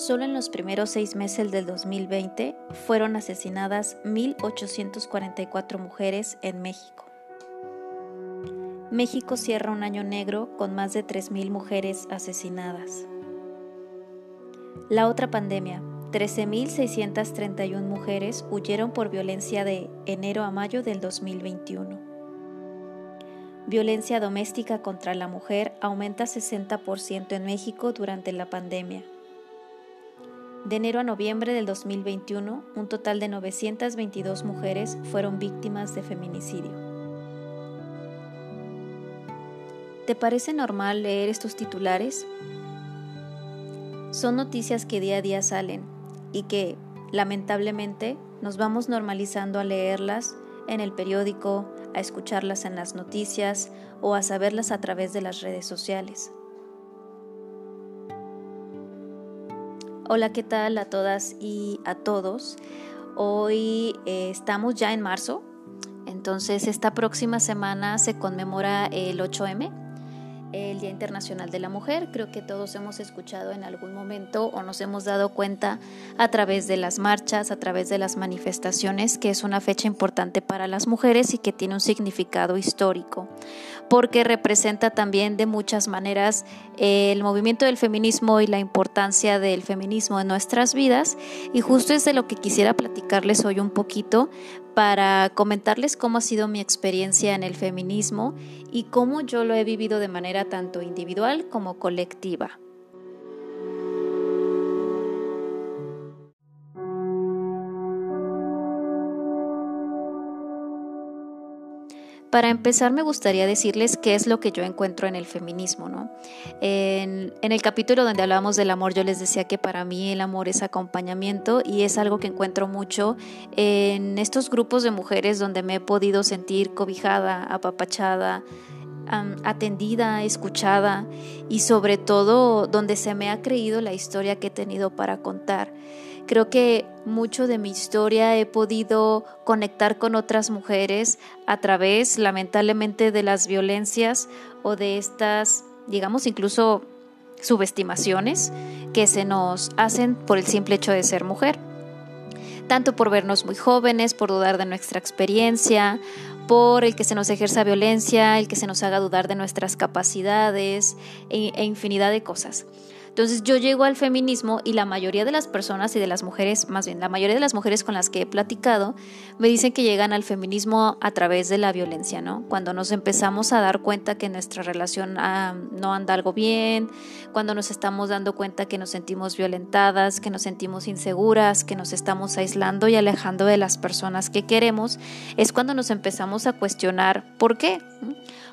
Solo en los primeros seis meses del 2020 fueron asesinadas 1.844 mujeres en México. México cierra un año negro con más de 3.000 mujeres asesinadas. La otra pandemia, 13.631 mujeres huyeron por violencia de enero a mayo del 2021. Violencia doméstica contra la mujer aumenta 60% en México durante la pandemia. De enero a noviembre del 2021, un total de 922 mujeres fueron víctimas de feminicidio. ¿Te parece normal leer estos titulares? Son noticias que día a día salen y que, lamentablemente, nos vamos normalizando a leerlas en el periódico, a escucharlas en las noticias o a saberlas a través de las redes sociales. Hola, ¿qué tal a todas y a todos? Hoy eh, estamos ya en marzo, entonces esta próxima semana se conmemora el 8M, el Día Internacional de la Mujer. Creo que todos hemos escuchado en algún momento o nos hemos dado cuenta a través de las marchas, a través de las manifestaciones, que es una fecha importante para las mujeres y que tiene un significado histórico, porque representa también de muchas maneras el movimiento del feminismo y la importancia del feminismo en nuestras vidas. Y justo es de lo que quisiera platicarles hoy un poquito para comentarles cómo ha sido mi experiencia en el feminismo y cómo yo lo he vivido de manera tanto individual como colectiva. Para empezar, me gustaría decirles qué es lo que yo encuentro en el feminismo. ¿no? En, el capítulo donde hablábamos del amor, yo les decía que para mí el amor es acompañamiento y es algo que encuentro mucho en estos grupos de mujeres donde me he podido sentir cobijada, apapachada, atendida, escuchada y sobre todo donde se me ha creído la historia que he tenido para contar. Creo que mucho de mi historia he podido conectar con otras mujeres a través, lamentablemente, de las violencias o de estas, digamos, incluso subestimaciones que se nos hacen por el simple hecho de ser mujer. Tanto por vernos muy jóvenes, por dudar de nuestra experiencia, por el que se nos ejerza violencia, el que se nos haga dudar de nuestras capacidades e, e infinidad de cosas. Entonces yo llego al feminismo y la mayoría de las personas y de las mujeres, más bien la mayoría de las mujeres con las que he platicado, me dicen que llegan al feminismo a través de la violencia, ¿no? Cuando nos empezamos a dar cuenta que nuestra relación ah, no anda algo bien, cuando nos estamos dando cuenta que nos sentimos violentadas, que nos sentimos inseguras, que nos estamos aislando y alejando de las personas que queremos, es cuando nos empezamos a cuestionar por qué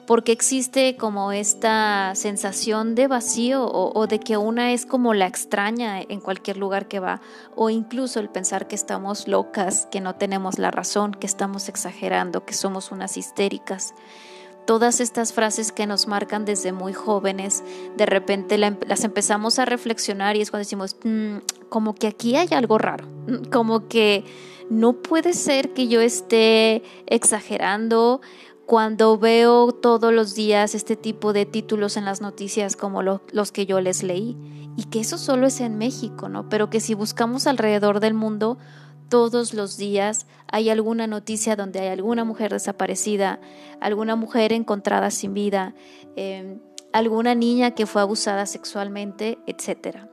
porque existe como esta sensación de vacío o, de que una es como la extraña en cualquier lugar que va, o incluso el pensar que estamos locas, que no tenemos la razón, que estamos exagerando, que somos unas histéricas. Todas estas frases que nos marcan desde muy jóvenes, de repente las empezamos a reflexionar y es cuando decimos, mm, como que aquí hay algo raro, como que no puede ser que yo esté exagerando cuando veo todos los días este tipo de títulos en las noticias como los que yo les leí. Y que eso solo es en México, ¿no? Pero que si buscamos alrededor del mundo, todos los días hay alguna noticia donde hay alguna mujer desaparecida, alguna mujer encontrada sin vida, eh, alguna niña que fue abusada sexualmente, etcétera.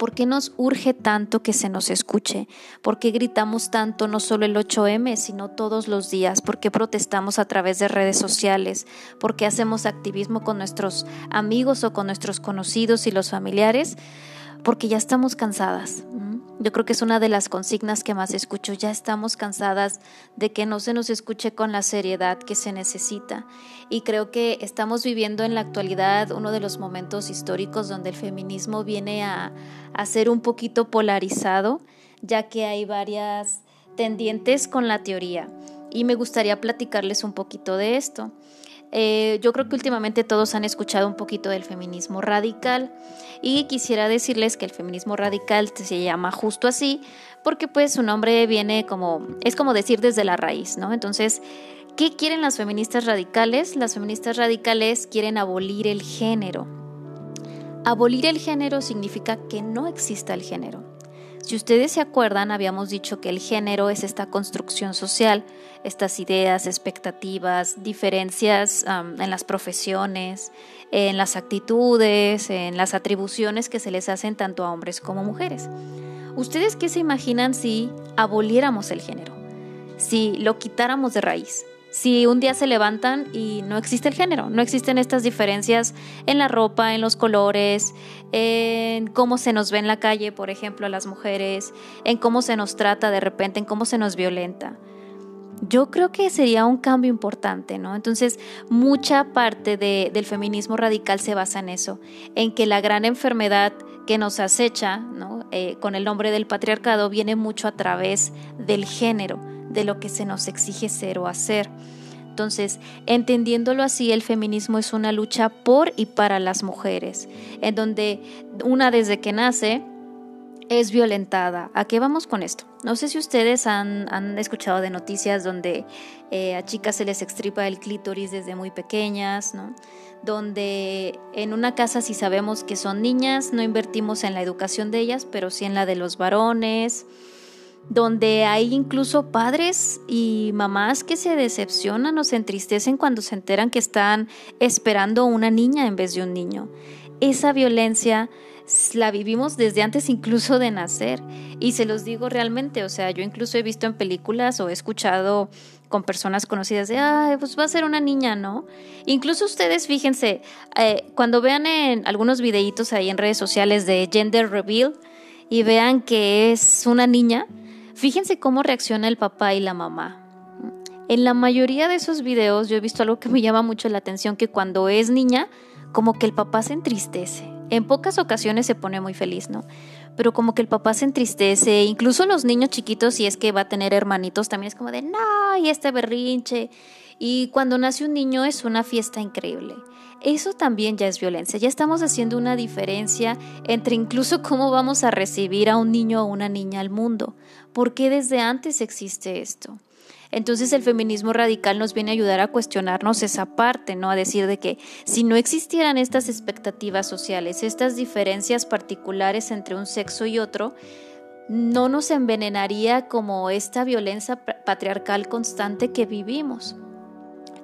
¿Por qué nos urge tanto que se nos escuche? ¿Por qué gritamos tanto no solo el 8M, sino todos los días? ¿Por qué protestamos a través de redes sociales? ¿Por qué hacemos activismo con nuestros amigos o con nuestros conocidos y los familiares? Porque ya estamos cansadas. Yo creo que es una de las consignas que más escucho. Ya estamos cansadas de que no se nos escuche con la seriedad que se necesita. Y creo que estamos viviendo en la actualidad uno de los momentos históricos donde el feminismo viene a, a ser un poquito polarizado, ya que hay varias tendientes con la teoría. Y me gustaría platicarles un poquito de esto. Eh, yo creo que últimamente todos han escuchado un poquito del feminismo radical y quisiera decirles que el feminismo radical se llama justo así porque pues su nombre viene como, es como decir desde la raíz, ¿no? Entonces, ¿qué quieren las feministas radicales? Las feministas radicales quieren abolir el género. Abolir el género significa que no exista el género. Si ustedes se acuerdan, habíamos dicho que el género es esta construcción social, estas ideas, expectativas, diferencias en las profesiones, en las actitudes, en las atribuciones que se les hacen tanto a hombres como mujeres. ¿Ustedes qué se imaginan si aboliéramos el género? Si lo quitáramos de raíz si un día se levantan y no existe el género, no existen estas diferencias en la ropa, en los colores, en cómo se nos ve en la calle, por ejemplo, a las mujeres, en cómo se nos trata de repente, en cómo se nos violenta. Yo creo que sería un cambio importante, ¿no? Entonces, mucha parte del feminismo radical se basa en eso, en que la gran enfermedad que nos acecha. Eh, con el nombre del patriarcado, viene mucho a través del género de lo que se nos exige ser o hacer. Entonces, entendiéndolo así, el feminismo es una lucha por y para las mujeres, en donde una desde que nace es violentada. ¿A qué vamos con esto? No sé si ustedes han, escuchado de noticias donde eh, a chicas se les extripa el clítoris desde muy pequeñas, ¿no? donde en una casa si sabemos que son niñas, no invertimos en la educación de ellas, pero sí en la de los varones donde hay incluso padres y mamás que se decepcionan o se entristecen cuando se enteran que están esperando una niña en vez de un niño. Esa violencia la vivimos desde antes incluso de nacer y se los digo realmente, o sea, yo incluso he visto en películas o he escuchado con personas conocidas de, ay, pues va a ser una niña, ¿no? Incluso ustedes fíjense, eh, cuando vean en algunos videitos ahí en redes sociales de gender reveal y vean que es una niña, Fíjense cómo reacciona el papá y la mamá. En la mayoría de esos videos yo he visto algo que me llama mucho la atención, que cuando es niña, como que el papá se entristece. En pocas ocasiones se pone muy feliz, ¿no? Pero como que el papá se entristece, incluso los niños chiquitos, si es que va a tener hermanitos, también es como de, no, y este berrinche. Y cuando nace un niño es una fiesta increíble. Eso también ya es violencia. Ya estamos haciendo una diferencia entre incluso cómo vamos a recibir a un niño o una niña al mundo. ¿Por qué desde antes existe esto? Entonces el feminismo radical nos viene a ayudar a cuestionarnos esa parte, ¿no? A decir de que si no existieran estas expectativas sociales, estas diferencias particulares entre un sexo y otro, no nos envenenaría como esta violencia patriarcal constante que vivimos.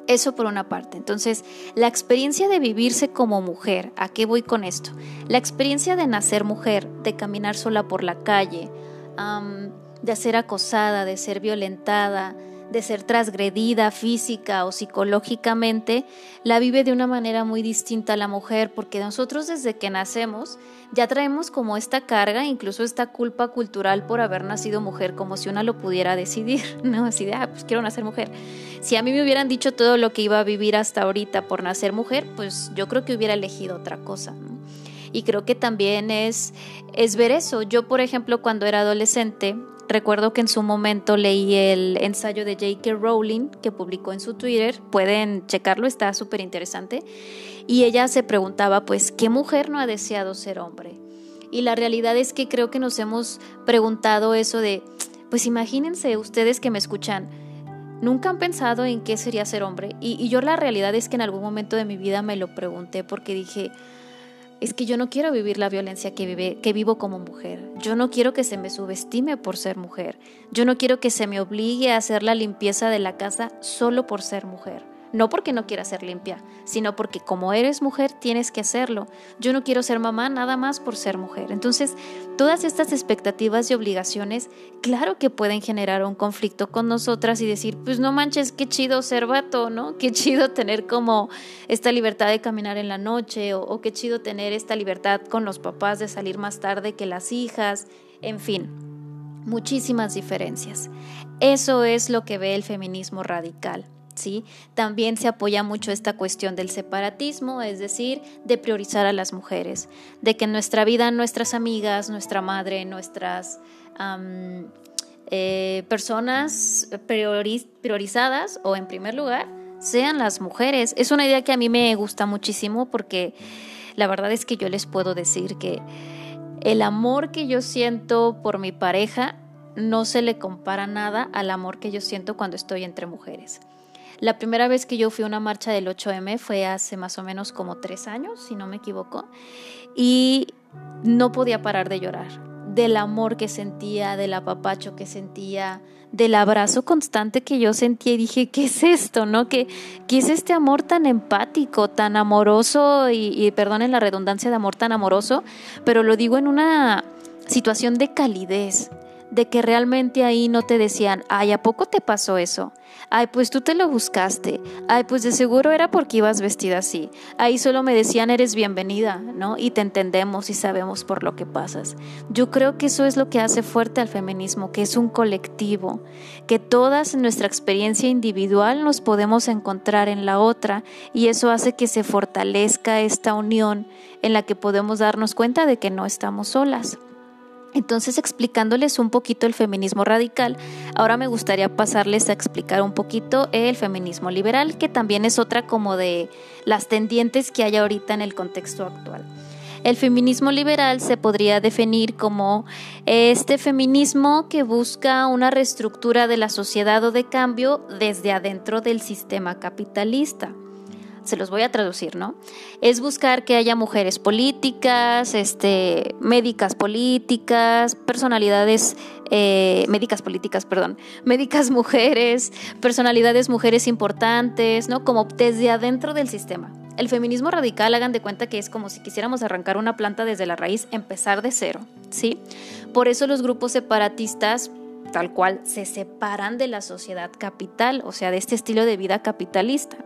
Eso por una parte. Entonces, la experiencia de vivirse como mujer, ¿a qué voy con esto? La experiencia de nacer mujer, de caminar sola por la calle, de ser acosada, de ser violentada, de ser transgredida física o psicológicamente, la vive de una manera muy distinta la mujer, porque nosotros desde que nacemos ya traemos como esta carga, incluso esta culpa cultural por haber nacido mujer, como si una lo pudiera decidir, ¿no? Así de, ah, pues quiero nacer mujer. Si a mí me hubieran dicho todo lo que iba a vivir hasta ahorita por nacer mujer, pues yo creo que hubiera elegido otra cosa, Y creo que también es, es ver eso. Yo, por ejemplo, cuando era adolescente, Recuerdo que en su momento leí el ensayo de J.K. Rowling que publicó en su Twitter, pueden checarlo, está súper interesante, y ella se preguntaba, pues, ¿qué mujer no ha deseado ser hombre? Y la realidad es que creo que nos hemos preguntado eso de, pues imagínense ustedes que me escuchan, nunca han pensado en qué sería ser hombre. Y, y yo la realidad es que en algún momento de mi vida me lo pregunté porque dije, es que yo no quiero vivir la violencia que, vive, que vivo como mujer. Yo no quiero que se me subestime por ser mujer. Yo no quiero que se me obligue a hacer la limpieza de la casa solo por ser mujer. No porque no quiera ser limpia, sino porque como eres mujer tienes que hacerlo. Yo no quiero ser mamá nada más por ser mujer. Entonces, todas estas expectativas y obligaciones, claro que pueden generar un conflicto con nosotras y decir, pues no manches, qué chido ser vato, ¿no? Qué chido tener como esta libertad de caminar en la noche o, o qué chido tener esta libertad con los papás de salir más tarde que las hijas, en fin muchísimas diferencias. Eso es lo que ve el feminismo radical. También se apoya mucho esta cuestión del separatismo, es decir, de priorizar a las mujeres, de que en nuestra vida nuestras amigas, nuestra madre, nuestras eh, personas priorizadas o en primer lugar sean las mujeres. Es una idea que a mí me gusta muchísimo porque la verdad es que yo les puedo decir que el amor que yo siento por mi pareja no se le compara nada al amor que yo siento cuando estoy entre mujeres. La primera vez que yo fui a una marcha del 8M fue hace más o menos como tres años, si no me equivoco, y no podía parar de llorar, del amor que sentía, del apapacho que sentía, del abrazo constante que yo sentía y dije, ¿qué es esto? ¿No? ¿Qué, qué es este amor tan empático, tan amoroso y, y perdonen la redundancia de amor tan amoroso, pero lo digo en una situación de calidez, de que realmente ahí no te decían, ay, ¿a poco te pasó eso? Ay, pues tú te lo buscaste. Ay, pues de seguro era porque ibas vestida así. Ahí solo me decían, eres bienvenida, ¿no? Y te entendemos y sabemos por lo que pasas. Yo creo que eso es lo que hace fuerte al feminismo, que es un colectivo, que todas en nuestra experiencia individual nos podemos encontrar en la otra y eso hace que se fortalezca esta unión en la que podemos darnos cuenta de que no estamos solas. Entonces, explicándoles un poquito el feminismo radical, ahora me gustaría pasarles a explicar un poquito el feminismo liberal, que también es otra como de las tendientes que hay ahorita en el contexto actual. El feminismo liberal se podría definir como este feminismo que busca una reestructura de la sociedad o de cambio desde adentro del sistema capitalista se los voy a traducir, ¿no? Es buscar que haya mujeres políticas, este, médicas políticas, personalidades, eh, médicas políticas, perdón, médicas mujeres, personalidades mujeres importantes, ¿no? Como desde adentro del sistema. El feminismo radical, hagan de cuenta que es como si quisiéramos arrancar una planta desde la raíz, empezar de cero, ¿sí? Por eso los grupos separatistas tal cual se separan de la sociedad capital, o sea, de este estilo de vida capitalista.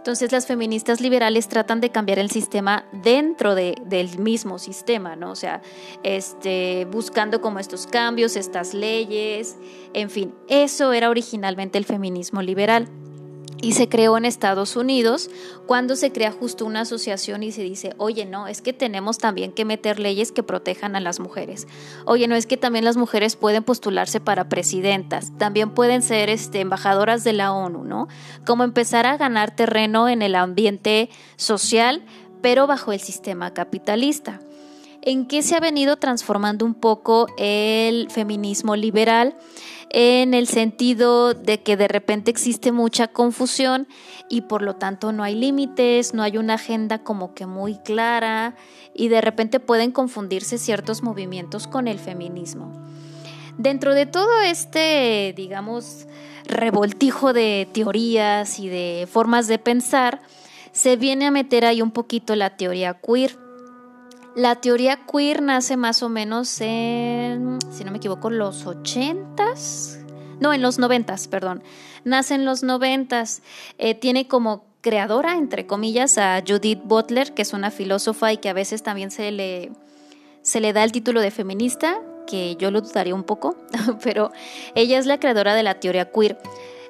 Entonces las feministas liberales tratan de cambiar el sistema dentro de, del mismo sistema, ¿no? O sea, este, buscando como estos cambios, estas leyes, en fin, eso era originalmente el feminismo liberal y se creó en Estados Unidos cuando se crea justo una asociación y se dice, oye, no, es que tenemos también que meter leyes que protejan a las mujeres. Oye, no es que también las mujeres pueden postularse para presidentas, también pueden ser este, embajadoras de la ONU, ¿no? Como empezar a ganar terreno en el ambiente social, pero bajo el sistema capitalista. ¿En qué se ha venido transformando un poco el feminismo liberal? en el sentido de que de repente existe mucha confusión y por lo tanto no hay límites, no hay una agenda como que muy clara y de repente pueden confundirse ciertos movimientos con el feminismo. Dentro de todo este, digamos, revoltijo de teorías y de formas de pensar, se viene a meter ahí un poquito la teoría queer la teoría queer nace más o menos en, si no me equivoco, los ochentas. No, en los noventas, perdón. Nace en los noventas. Eh, tiene como creadora, entre comillas, a Judith Butler, que es una filósofa y que a veces también se le, se le da el título de feminista, que yo lo dudaría un poco, pero ella es la creadora de la teoría queer.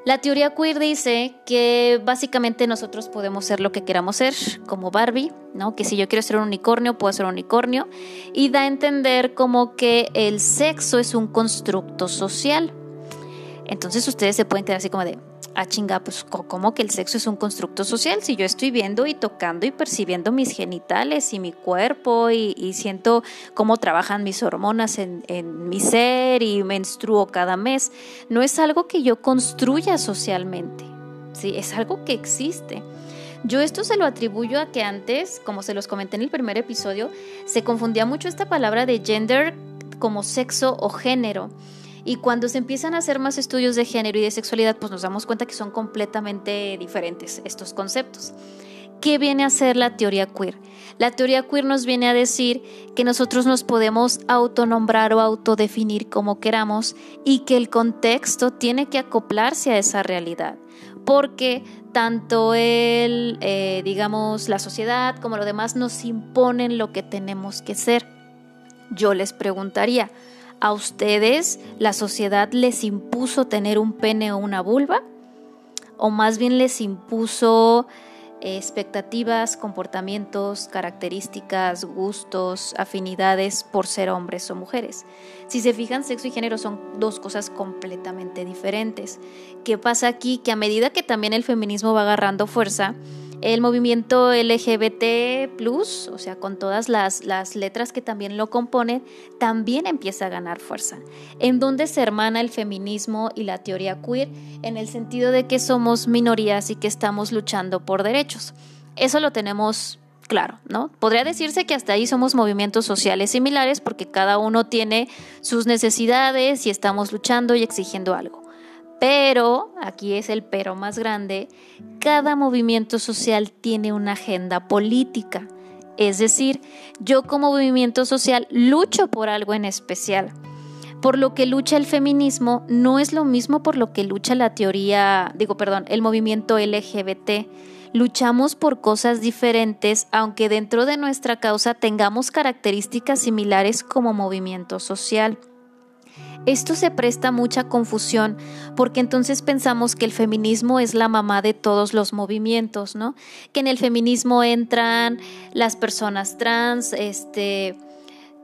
La teoría queer dice que básicamente nosotros podemos ser lo que queramos ser, como Barbie, ¿no? Que si yo quiero ser un unicornio, puedo ser un unicornio. Y da a entender como que el sexo es un constructo social. Entonces ustedes se pueden quedar así como de, ah, chinga, pues como que el sexo es un constructo social. Si yo estoy viendo y tocando y percibiendo mis genitales y mi cuerpo y, siento cómo trabajan mis hormonas en, en, mi ser y menstruo cada mes, no es algo que yo construya socialmente, ¿sí? es algo que existe. Yo esto se lo atribuyo a que antes, como se los comenté en el primer episodio, se confundía mucho esta palabra de gender como sexo o género. Y cuando se empiezan a hacer más estudios de género y de sexualidad, pues nos damos cuenta que son completamente diferentes estos conceptos. ¿Qué viene a ser la teoría queer? La teoría queer nos viene a decir que nosotros nos podemos autonombrar o autodefinir como queramos y que el contexto tiene que acoplarse a esa realidad. Porque tanto el, eh, digamos, la sociedad como lo demás nos imponen lo que tenemos que ser. Yo les preguntaría, ¿A ustedes la sociedad les impuso tener un pene o una vulva? ¿O más bien les impuso eh, expectativas, comportamientos, características, gustos, afinidades por ser hombres o mujeres? Si se fijan, sexo y género son dos cosas completamente diferentes. ¿Qué pasa aquí? Que a medida que también el feminismo va agarrando fuerza, El movimiento LGBT, o sea, con todas las, las letras que también lo componen, también empieza a ganar fuerza. En donde se hermana el feminismo y la teoría queer, en el sentido de que somos minorías y que estamos luchando por derechos. Eso lo tenemos claro, ¿no? Podría decirse que hasta ahí somos movimientos sociales similares porque cada uno tiene sus necesidades y estamos luchando y exigiendo algo. Pero, aquí es el pero más grande, cada movimiento social tiene una agenda política. Es decir, yo como movimiento social lucho por algo en especial. Por lo que lucha el feminismo no es lo mismo por lo que lucha la teoría, digo, perdón, el movimiento LGBT luchamos por cosas diferentes, aunque dentro de nuestra causa tengamos características similares como movimiento social. Esto se presta mucha confusión porque entonces pensamos que el feminismo es la mamá de todos los movimientos, ¿no? Que en el feminismo entran las personas trans, este,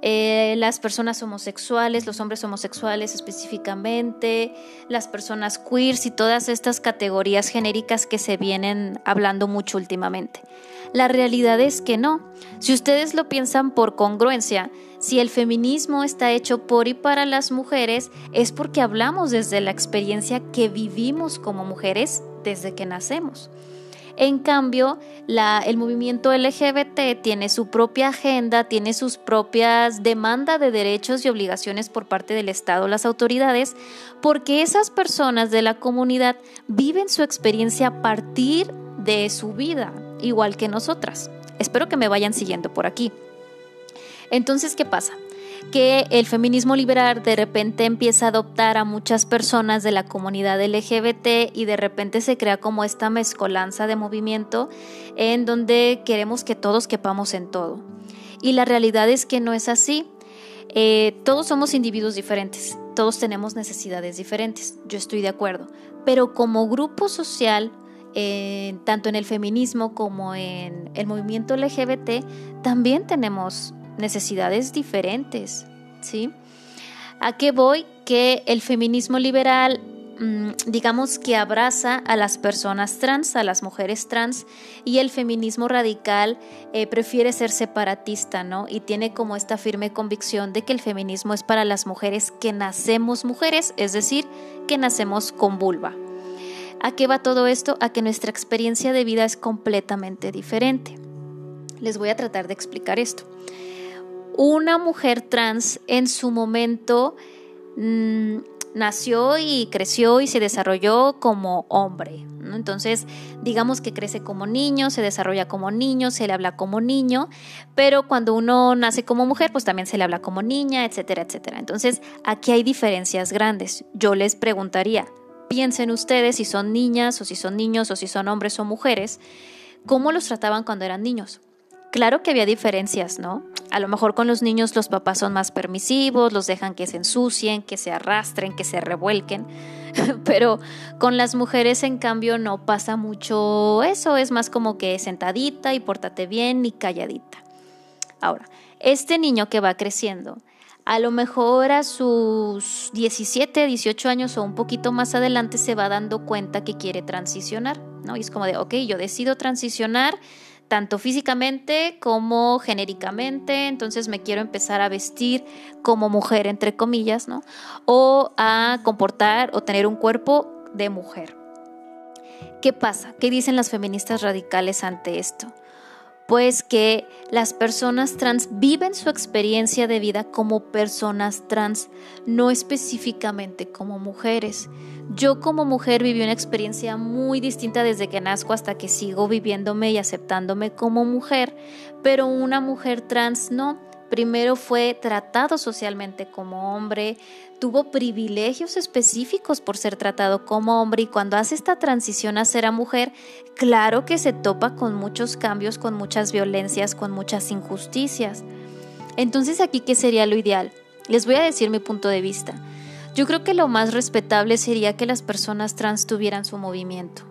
eh, las personas homosexuales, los hombres homosexuales específicamente, las personas queers y todas estas categorías genéricas que se vienen hablando mucho últimamente. La realidad es que no. Si ustedes lo piensan por congruencia, si el feminismo está hecho por y para las mujeres, es porque hablamos desde la experiencia que vivimos como mujeres desde que nacemos. En cambio, el movimiento LGBT tiene su propia agenda, tiene sus propias demandas de derechos y obligaciones por parte del Estado, las autoridades, porque esas personas de la comunidad viven su experiencia a partir de su vida, igual que nosotras. Espero que me vayan siguiendo por aquí. Entonces, ¿qué pasa? que el feminismo liberal de repente empieza a adoptar a muchas personas de la comunidad LGBT y de repente se crea como esta mezcolanza de movimiento en donde queremos que todos quepamos en todo. Y la realidad es que no es así. Eh, todos somos individuos diferentes, todos tenemos necesidades diferentes, yo estoy de acuerdo, pero como grupo social, eh, tanto en el feminismo como en el movimiento LGBT, también tenemos necesidades diferentes, ¿sí? ¿A qué voy? Que el feminismo liberal, mm, digamos que abraza a las personas trans, a las mujeres trans, y el feminismo radical eh, prefiere ser separatista, ¿no? Y tiene como esta firme convicción de que el feminismo es para las mujeres que nacemos mujeres, es decir, que nacemos con vulva. ¿A qué va todo esto? A que nuestra experiencia de vida es completamente diferente. Les voy a tratar de explicar esto una mujer trans en su momento mm, nació y creció y se desarrolló como hombre. Entonces, digamos que crece como niño, se desarrolla como niño, se le habla como niño, pero cuando uno nace como mujer, pues también se le habla como niña, etcétera, etcétera. Entonces, aquí hay diferencias grandes. Yo les preguntaría, piensen ustedes si son niñas o si son niños o si son hombres o mujeres, ¿cómo los trataban cuando eran niños? Claro que había diferencias, ¿no? A lo mejor con los niños los papás son más permisivos, los dejan que se ensucien, que se arrastren, que se revuelquen, pero con las mujeres en cambio no pasa mucho eso, es más como que sentadita y pórtate bien y calladita. Ahora, este niño que va creciendo, a lo mejor a sus 17, 18 años o un poquito más adelante se va dando cuenta que quiere transicionar, ¿no? Y es como de, ok, yo decido transicionar tanto físicamente como genéricamente, entonces me quiero empezar a vestir como mujer, entre comillas, ¿no? O a comportar o tener un cuerpo de mujer. ¿Qué pasa? ¿Qué dicen las feministas radicales ante esto? Pues que las personas trans viven su experiencia de vida como personas trans, no específicamente como mujeres. Yo como mujer viví una experiencia muy distinta desde que nazco hasta que sigo viviéndome y aceptándome como mujer, pero una mujer trans no. Primero fue tratado socialmente como hombre, tuvo privilegios específicos por ser tratado como hombre y cuando hace esta transición a ser a mujer, claro que se topa con muchos cambios, con muchas violencias, con muchas injusticias. Entonces aquí, ¿qué sería lo ideal? Les voy a decir mi punto de vista. Yo creo que lo más respetable sería que las personas trans tuvieran su movimiento.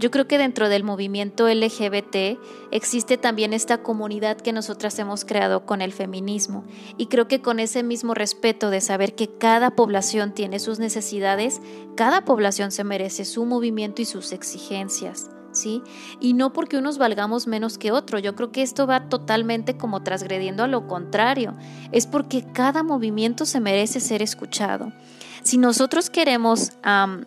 Yo creo que dentro del movimiento LGBT existe también esta comunidad que nosotras hemos creado con el feminismo y creo que con ese mismo respeto de saber que cada población tiene sus necesidades, cada población se merece su movimiento y sus exigencias. ¿sí? Y no porque unos valgamos menos que otro. Yo creo que esto va totalmente como transgrediendo a lo contrario. Es porque cada movimiento se merece ser escuchado. Si nosotros queremos,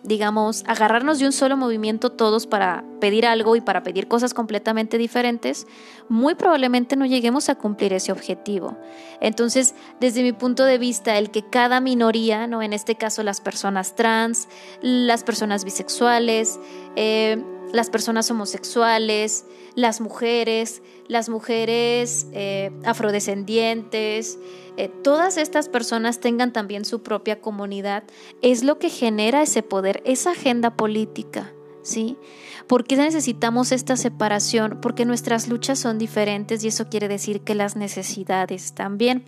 digamos, agarrarnos de un solo movimiento todos para pedir algo y para pedir cosas completamente diferentes, muy probablemente no lleguemos a cumplir ese objetivo. Entonces, desde mi punto de vista, el que cada minoría, ¿no? en este caso las personas trans, las personas bisexuales, eh, las personas homosexuales, las mujeres, las mujeres eh, afrodescendientes, eh, todas estas personas tengan también su propia comunidad, es lo que genera ese poder, esa agenda política, ¿sí? ¿Por qué necesitamos esta separación? Porque nuestras luchas son diferentes y eso quiere decir que las necesidades también.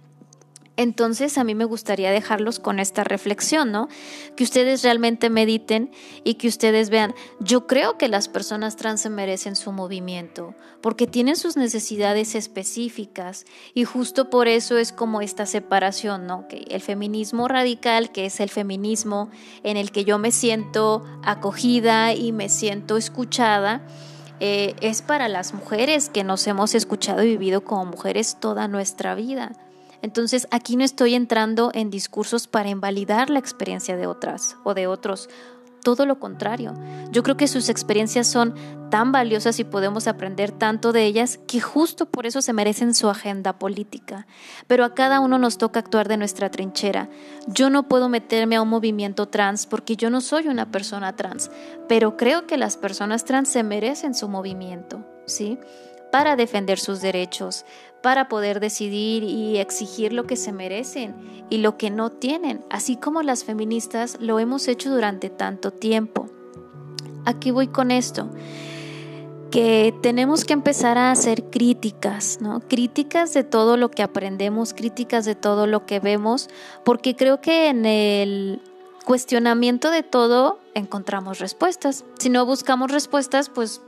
Entonces a mí me gustaría dejarlos con esta reflexión, ¿no? Que ustedes realmente mediten y que ustedes vean, yo creo que las personas trans se merecen su movimiento, porque tienen sus necesidades específicas y justo por eso es como esta separación, ¿no? Que el feminismo radical, que es el feminismo en el que yo me siento acogida y me siento escuchada, eh, es para las mujeres que nos hemos escuchado y vivido como mujeres toda nuestra vida. Entonces aquí no estoy entrando en discursos para invalidar la experiencia de otras o de otros. Todo lo contrario. Yo creo que sus experiencias son tan valiosas y podemos aprender tanto de ellas que justo por eso se merecen su agenda política. Pero a cada uno nos toca actuar de nuestra trinchera. Yo no puedo meterme a un movimiento trans porque yo no soy una persona trans, pero creo que las personas trans se merecen su movimiento, ¿sí? Para defender sus derechos, para poder decidir y exigir lo que se merecen y lo que no tienen, así como las feministas lo hemos hecho durante tanto tiempo. Aquí voy con esto que tenemos que empezar a hacer críticas, ¿no? Críticas de todo lo que aprendemos, críticas de todo lo que vemos, porque creo que en el cuestionamiento de todo encontramos respuestas. Si no buscamos respuestas, pues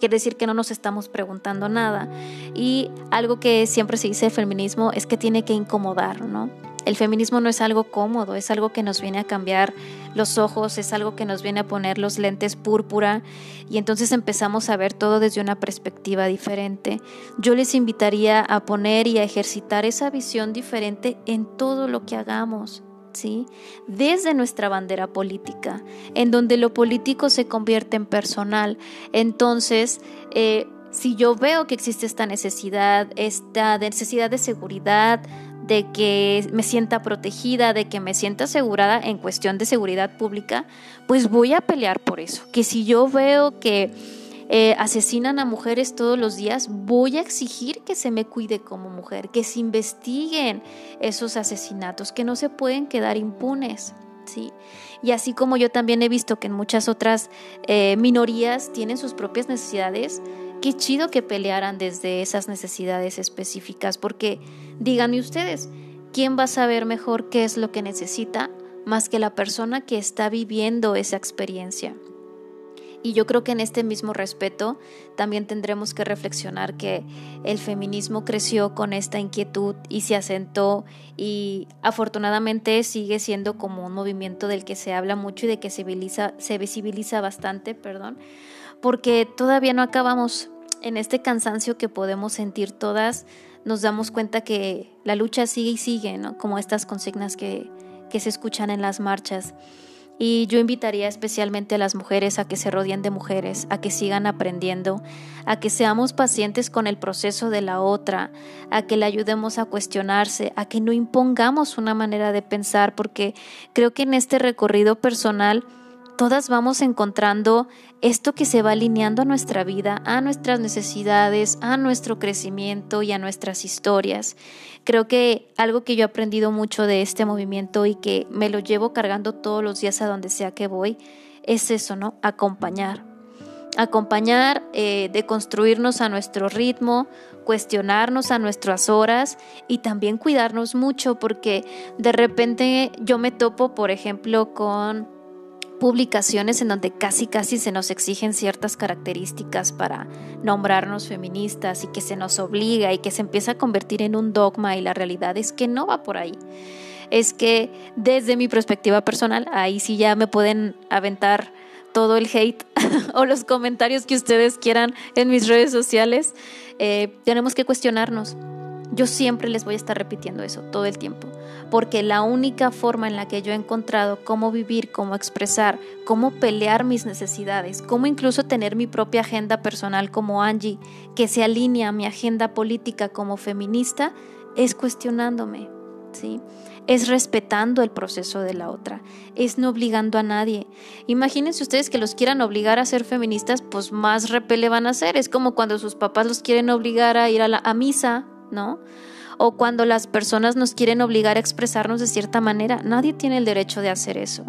quiere decir que no nos estamos preguntando nada. Y algo que siempre se dice del feminismo es que tiene que incomodar, ¿no? El feminismo no es algo cómodo, es algo que nos viene a cambiar los ojos, es algo que nos viene a poner los lentes púrpura y entonces empezamos a ver todo desde una perspectiva diferente. Yo les invitaría a poner y a ejercitar esa visión diferente en todo lo que hagamos. Desde nuestra bandera política, en donde lo político se convierte en personal. Entonces, eh, si yo veo que existe esta necesidad, esta necesidad de seguridad, de que me sienta protegida, de que me sienta asegurada en cuestión de seguridad pública, pues voy a pelear por eso. Que si yo veo que eh, asesinan a mujeres todos los días, voy a exigir que se me cuide como mujer, que se investiguen esos asesinatos, que no se pueden quedar impunes. ¿sí? Y así como yo también he visto que en muchas otras eh, minorías tienen sus propias necesidades, qué chido que pelearan desde esas necesidades específicas, porque díganme ustedes, ¿quién va a saber mejor qué es lo que necesita más que la persona que está viviendo esa experiencia? Y yo creo que en este mismo respeto también tendremos que reflexionar que el feminismo creció con esta inquietud y se asentó y afortunadamente sigue siendo como un movimiento del que se habla mucho y de que se visibiliza, bastante, perdón, porque todavía no acabamos en este cansancio que podemos sentir todas, nos damos cuenta que la lucha sigue y sigue, ¿no? Como estas consignas que, que se escuchan en las marchas. Y yo invitaría especialmente a las mujeres a que se rodeen de mujeres, a que sigan aprendiendo, a que seamos pacientes con el proceso de la otra, a que le ayudemos a cuestionarse, a que no impongamos una manera de pensar, porque creo que en este recorrido personal todas vamos encontrando esto que se va alineando a nuestra vida, a nuestras necesidades, a nuestro crecimiento y a nuestras historias. Creo que algo que yo he aprendido mucho de este movimiento y que me lo llevo cargando todos los días a donde sea que voy, es eso, ¿no? Acompañar. Acompañar, eh, de construirnos a nuestro ritmo, cuestionarnos a nuestras horas y también cuidarnos mucho porque de repente yo me topo, por ejemplo, con publicaciones en donde casi casi se nos exigen ciertas características para nombrarnos feministas y que se nos obliga y que se empieza a convertir en un dogma y la realidad es que no va por ahí. Es que desde mi perspectiva personal, ahí sí ya me pueden aventar todo el hate o los comentarios que ustedes quieran en mis redes sociales, eh, tenemos que cuestionarnos. Yo siempre les voy a estar repitiendo eso todo el tiempo, porque la única forma en la que yo he encontrado cómo vivir, cómo expresar, cómo pelear mis necesidades, cómo incluso tener mi propia agenda personal como Angie, que se alinea a mi agenda política como feminista, es cuestionándome, ¿sí? Es respetando el proceso de la otra, es no obligando a nadie. Imagínense ustedes que los quieran obligar a ser feministas, pues más repele van a hacer. Es como cuando sus papás los quieren obligar a ir a la a misa ¿no? O cuando las personas nos quieren obligar a expresarnos de cierta manera, nadie tiene el derecho de hacer eso.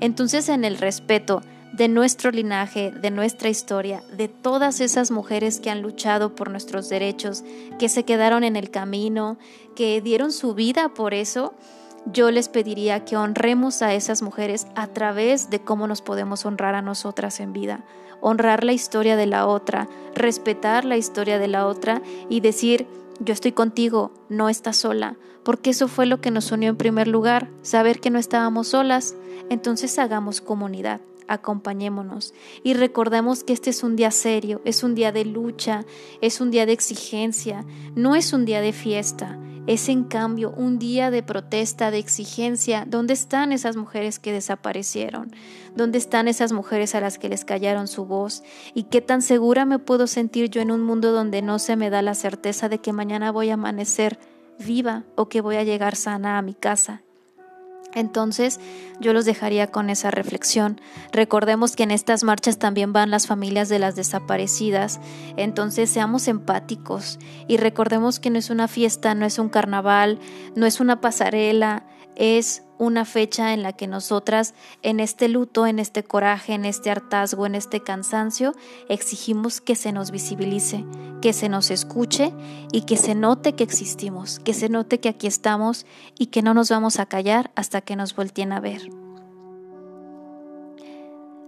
Entonces, en el respeto de nuestro linaje, de nuestra historia, de todas esas mujeres que han luchado por nuestros derechos, que se quedaron en el camino, que dieron su vida por eso, yo les pediría que honremos a esas mujeres a través de cómo nos podemos honrar a nosotras en vida, honrar la historia de la otra, respetar la historia de la otra y decir, yo estoy contigo, no estás sola, porque eso fue lo que nos unió en primer lugar, saber que no estábamos solas. Entonces hagamos comunidad, acompañémonos y recordemos que este es un día serio, es un día de lucha, es un día de exigencia, no es un día de fiesta, es en cambio un día de protesta, de exigencia. ¿Dónde están esas mujeres que desaparecieron? ¿Dónde están esas mujeres a las que les callaron su voz? ¿Y qué tan segura me puedo sentir yo en un mundo donde no se me da la certeza de que mañana voy a amanecer viva o que voy a llegar sana a mi casa? Entonces yo los dejaría con esa reflexión. Recordemos que en estas marchas también van las familias de las desaparecidas, entonces seamos empáticos y recordemos que no es una fiesta, no es un carnaval, no es una pasarela, es una fecha en la que nosotras, en este luto, en este coraje, en este hartazgo, en este cansancio, exigimos que se nos visibilice, que se nos escuche y que se note que existimos, que se note que aquí estamos y que no nos vamos a callar hasta que nos volteen a ver.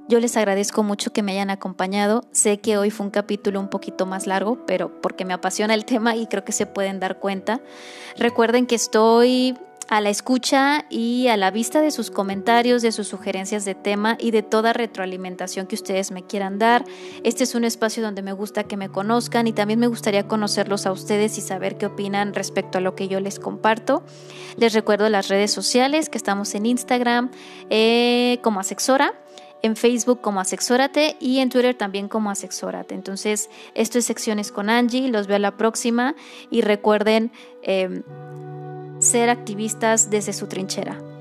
Yo les agradezco mucho que me hayan acompañado. Sé que hoy fue un capítulo un poquito más largo, pero porque me apasiona el tema y creo que se pueden dar cuenta. Recuerden que estoy a la escucha y a la vista de sus comentarios, de sus sugerencias de tema y de toda retroalimentación que ustedes me quieran dar. Este es un espacio donde me gusta que me conozcan y también me gustaría conocerlos a ustedes y saber qué opinan respecto a lo que yo les comparto. Les recuerdo las redes sociales que estamos en Instagram eh, como Asexora en Facebook como Asexórate y en Twitter también como Asexórate. Entonces, esto es Secciones con Angie, los veo a la próxima y recuerden... Eh, ser activistas desde su trinchera.